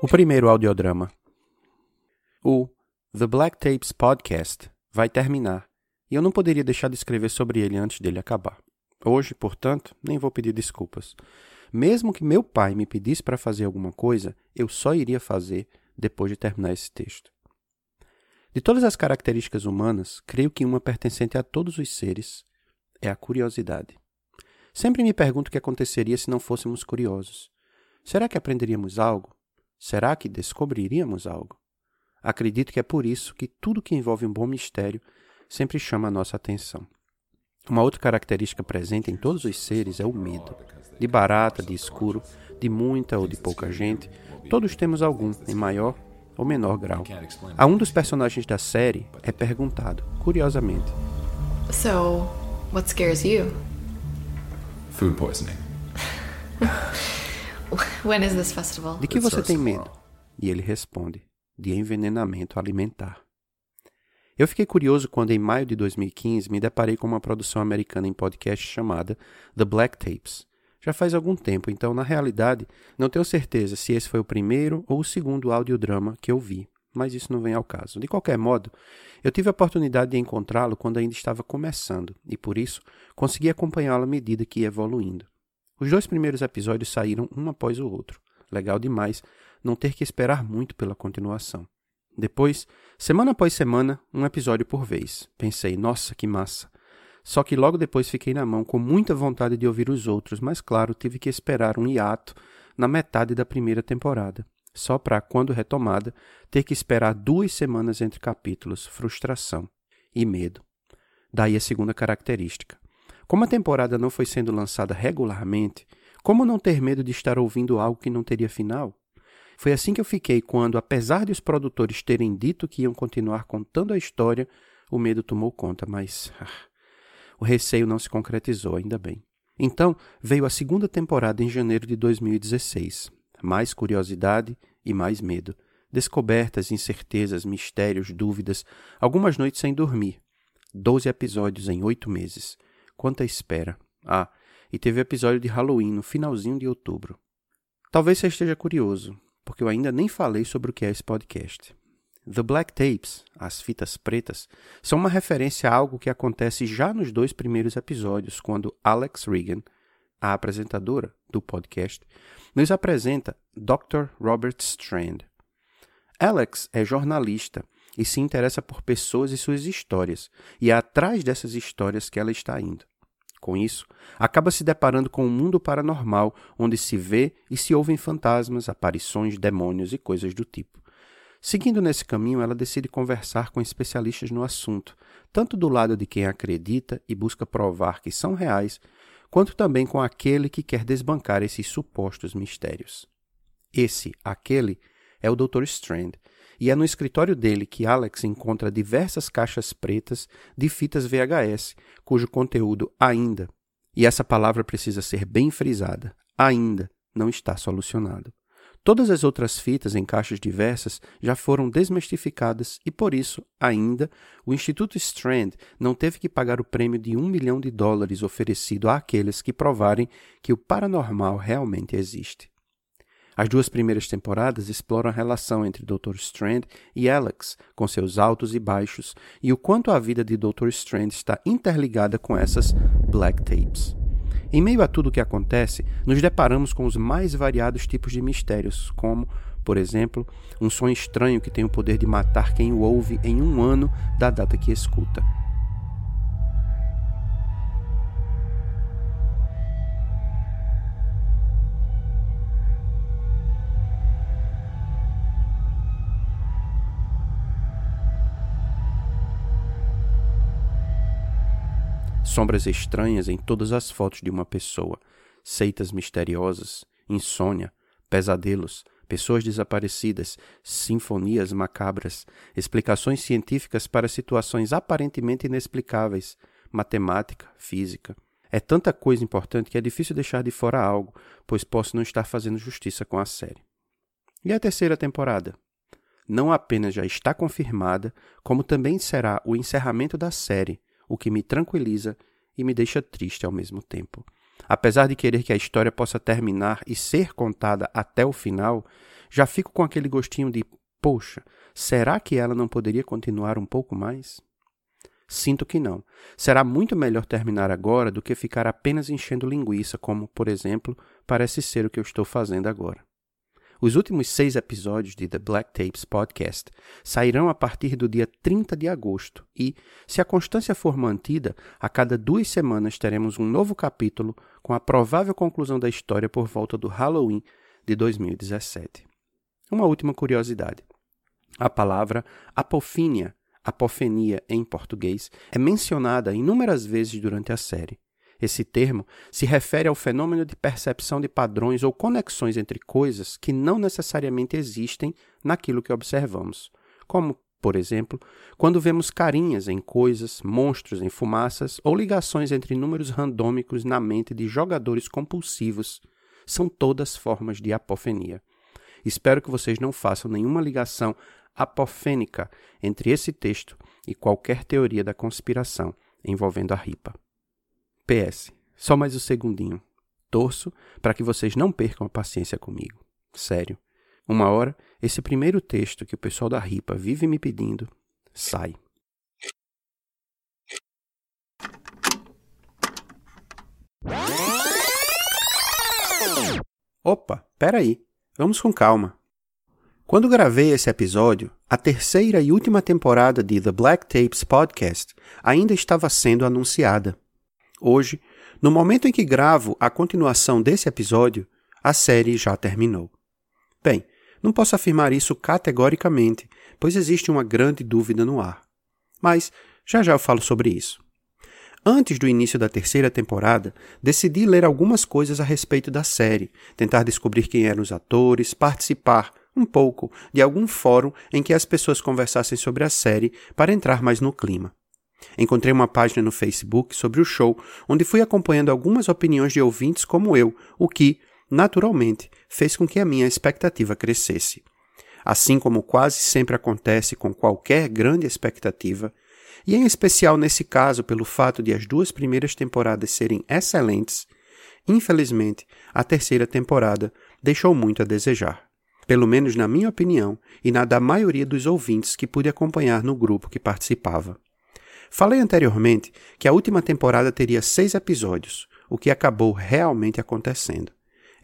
O primeiro audiodrama. O The Black Tapes Podcast vai terminar e eu não poderia deixar de escrever sobre ele antes dele acabar. Hoje, portanto, nem vou pedir desculpas. Mesmo que meu pai me pedisse para fazer alguma coisa, eu só iria fazer depois de terminar esse texto. De todas as características humanas, creio que uma pertencente a todos os seres é a curiosidade. Sempre me pergunto o que aconteceria se não fôssemos curiosos. Será que aprenderíamos algo? Será que descobriríamos algo? Acredito que é por isso que tudo que envolve um bom mistério sempre chama a nossa atenção. Uma outra característica presente em todos os seres é o medo. De barata, de escuro, de muita ou de pouca gente, todos temos algum, em maior ou menor grau. A um dos personagens da série é perguntado, curiosamente: So, what scares you? Food poisoning. When is this festival? De que você tem medo? E ele responde: de envenenamento alimentar. Eu fiquei curioso quando, em maio de 2015, me deparei com uma produção americana em podcast chamada The Black Tapes. Já faz algum tempo, então, na realidade, não tenho certeza se esse foi o primeiro ou o segundo audiodrama que eu vi, mas isso não vem ao caso. De qualquer modo, eu tive a oportunidade de encontrá-lo quando ainda estava começando, e por isso consegui acompanhá-lo à medida que ia evoluindo. Os dois primeiros episódios saíram um após o outro. Legal demais não ter que esperar muito pela continuação. Depois, semana após semana, um episódio por vez. Pensei, nossa, que massa. Só que logo depois fiquei na mão com muita vontade de ouvir os outros, mas claro, tive que esperar um hiato na metade da primeira temporada. Só para, quando retomada, ter que esperar duas semanas entre capítulos, frustração e medo. Daí a segunda característica. Como a temporada não foi sendo lançada regularmente, como não ter medo de estar ouvindo algo que não teria final? Foi assim que eu fiquei quando, apesar de os produtores terem dito que iam continuar contando a história, o medo tomou conta, mas ah, o receio não se concretizou, ainda bem. Então veio a segunda temporada em janeiro de 2016. Mais curiosidade e mais medo. Descobertas, incertezas, mistérios, dúvidas, algumas noites sem dormir. Doze episódios em oito meses. Quanta espera. Ah, e teve episódio de Halloween no finalzinho de outubro. Talvez você esteja curioso, porque eu ainda nem falei sobre o que é esse podcast. The Black Tapes, as fitas pretas, são uma referência a algo que acontece já nos dois primeiros episódios, quando Alex Regan, a apresentadora do podcast, nos apresenta Dr. Robert Strand. Alex é jornalista e se interessa por pessoas e suas histórias, e é atrás dessas histórias que ela está indo. Com isso, acaba se deparando com um mundo paranormal onde se vê e se ouvem fantasmas, aparições, demônios e coisas do tipo. Seguindo nesse caminho, ela decide conversar com especialistas no assunto, tanto do lado de quem acredita e busca provar que são reais, quanto também com aquele que quer desbancar esses supostos mistérios. Esse, aquele, é o Dr. Strand, e é no escritório dele que Alex encontra diversas caixas pretas de fitas VHS, cujo conteúdo ainda, e essa palavra precisa ser bem frisada, ainda não está solucionado. Todas as outras fitas em caixas diversas já foram desmistificadas e, por isso, ainda, o Instituto Strand não teve que pagar o prêmio de um milhão de dólares oferecido àqueles que provarem que o paranormal realmente existe. As duas primeiras temporadas exploram a relação entre Dr. Strand e Alex, com seus altos e baixos, e o quanto a vida de Dr. Strand está interligada com essas black tapes. Em meio a tudo o que acontece, nos deparamos com os mais variados tipos de mistérios, como, por exemplo, um som estranho que tem o poder de matar quem o ouve em um ano da data que escuta. Sombras estranhas em todas as fotos de uma pessoa, seitas misteriosas, insônia, pesadelos, pessoas desaparecidas, sinfonias macabras, explicações científicas para situações aparentemente inexplicáveis, matemática, física. É tanta coisa importante que é difícil deixar de fora algo, pois posso não estar fazendo justiça com a série. E a terceira temporada? não apenas já está confirmada, como também será o encerramento da série, o que me tranquiliza e me deixa triste ao mesmo tempo. Apesar de querer que a história possa terminar e ser contada até o final, já fico com aquele gostinho de: poxa, será que ela não poderia continuar um pouco mais? Sinto que não. Será muito melhor terminar agora do que ficar apenas enchendo linguiça, como, por exemplo, parece ser o que eu estou fazendo agora. Os últimos seis episódios de The Black Tapes Podcast sairão a partir do dia 30 de agosto e, se a constância for mantida, a cada duas semanas teremos um novo capítulo com a provável conclusão da história por volta do Halloween de 2017. Uma última curiosidade. A palavra apofínia, apofenia em português, é mencionada inúmeras vezes durante a série. Esse termo se refere ao fenômeno de percepção de padrões ou conexões entre coisas que não necessariamente existem naquilo que observamos, como, por exemplo, quando vemos carinhas em coisas, monstros em fumaças ou ligações entre números randômicos na mente de jogadores compulsivos. São todas formas de apofenia. Espero que vocês não façam nenhuma ligação apofênica entre esse texto e qualquer teoria da conspiração envolvendo a ripa. PS, só mais um segundinho. Torço para que vocês não percam a paciência comigo. Sério. Uma hora, esse primeiro texto que o pessoal da RIPA vive me pedindo sai. Opa, peraí. Vamos com calma. Quando gravei esse episódio, a terceira e última temporada de The Black Tapes Podcast ainda estava sendo anunciada. Hoje, no momento em que gravo a continuação desse episódio, a série já terminou. Bem, não posso afirmar isso categoricamente, pois existe uma grande dúvida no ar. Mas já já eu falo sobre isso. Antes do início da terceira temporada, decidi ler algumas coisas a respeito da série, tentar descobrir quem eram os atores, participar um pouco de algum fórum em que as pessoas conversassem sobre a série para entrar mais no clima. Encontrei uma página no Facebook sobre o show, onde fui acompanhando algumas opiniões de ouvintes como eu, o que, naturalmente, fez com que a minha expectativa crescesse. Assim como quase sempre acontece com qualquer grande expectativa, e em especial nesse caso pelo fato de as duas primeiras temporadas serem excelentes, infelizmente a terceira temporada deixou muito a desejar. Pelo menos na minha opinião e na da maioria dos ouvintes que pude acompanhar no grupo que participava. Falei anteriormente que a última temporada teria seis episódios, o que acabou realmente acontecendo.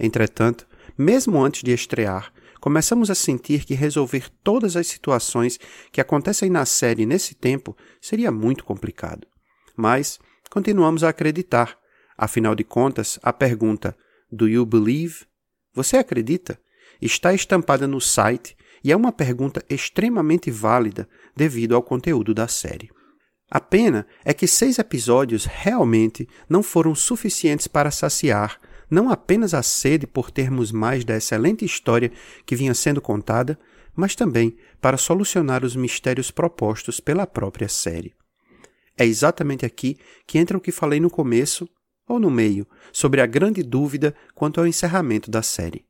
Entretanto, mesmo antes de estrear, começamos a sentir que resolver todas as situações que acontecem na série nesse tempo seria muito complicado. Mas continuamos a acreditar. Afinal de contas, a pergunta Do you believe? Você acredita? está estampada no site e é uma pergunta extremamente válida devido ao conteúdo da série. A pena é que seis episódios realmente não foram suficientes para saciar não apenas a sede por termos mais da excelente história que vinha sendo contada, mas também para solucionar os mistérios propostos pela própria série. É exatamente aqui que entra o que falei no começo, ou no meio, sobre a grande dúvida quanto ao encerramento da série.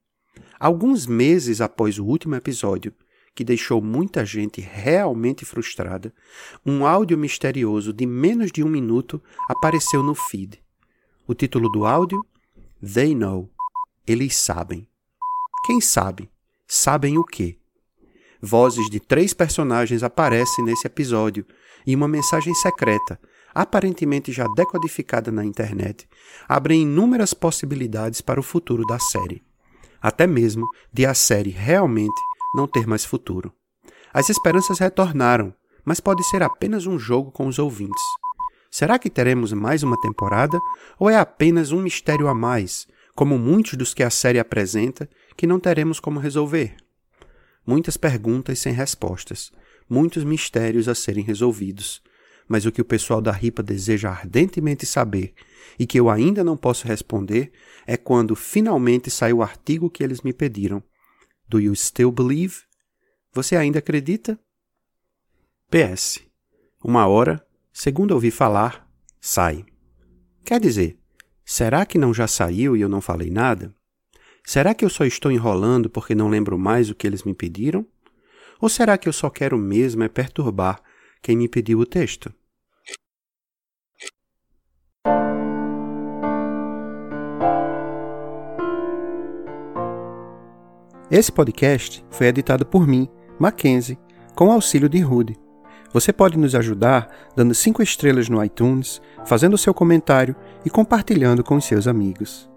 Alguns meses após o último episódio, que deixou muita gente realmente frustrada, um áudio misterioso de menos de um minuto apareceu no feed. O título do áudio? They Know. Eles sabem. Quem sabe? Sabem o quê? Vozes de três personagens aparecem nesse episódio e uma mensagem secreta, aparentemente já decodificada na internet, abre inúmeras possibilidades para o futuro da série. Até mesmo de a série realmente não ter mais futuro. As esperanças retornaram, mas pode ser apenas um jogo com os ouvintes. Será que teremos mais uma temporada ou é apenas um mistério a mais, como muitos dos que a série apresenta, que não teremos como resolver? Muitas perguntas sem respostas, muitos mistérios a serem resolvidos. Mas o que o pessoal da RIPA deseja ardentemente saber e que eu ainda não posso responder é quando finalmente sai o artigo que eles me pediram Do you still believe? Você ainda acredita? PS. Uma hora, segundo ouvi falar, sai. Quer dizer, será que não já saiu e eu não falei nada? Será que eu só estou enrolando porque não lembro mais o que eles me pediram? Ou será que eu só quero mesmo é perturbar quem me pediu o texto? Esse podcast foi editado por mim, Mackenzie, com auxílio de Rude. Você pode nos ajudar dando 5 estrelas no iTunes, fazendo seu comentário e compartilhando com seus amigos.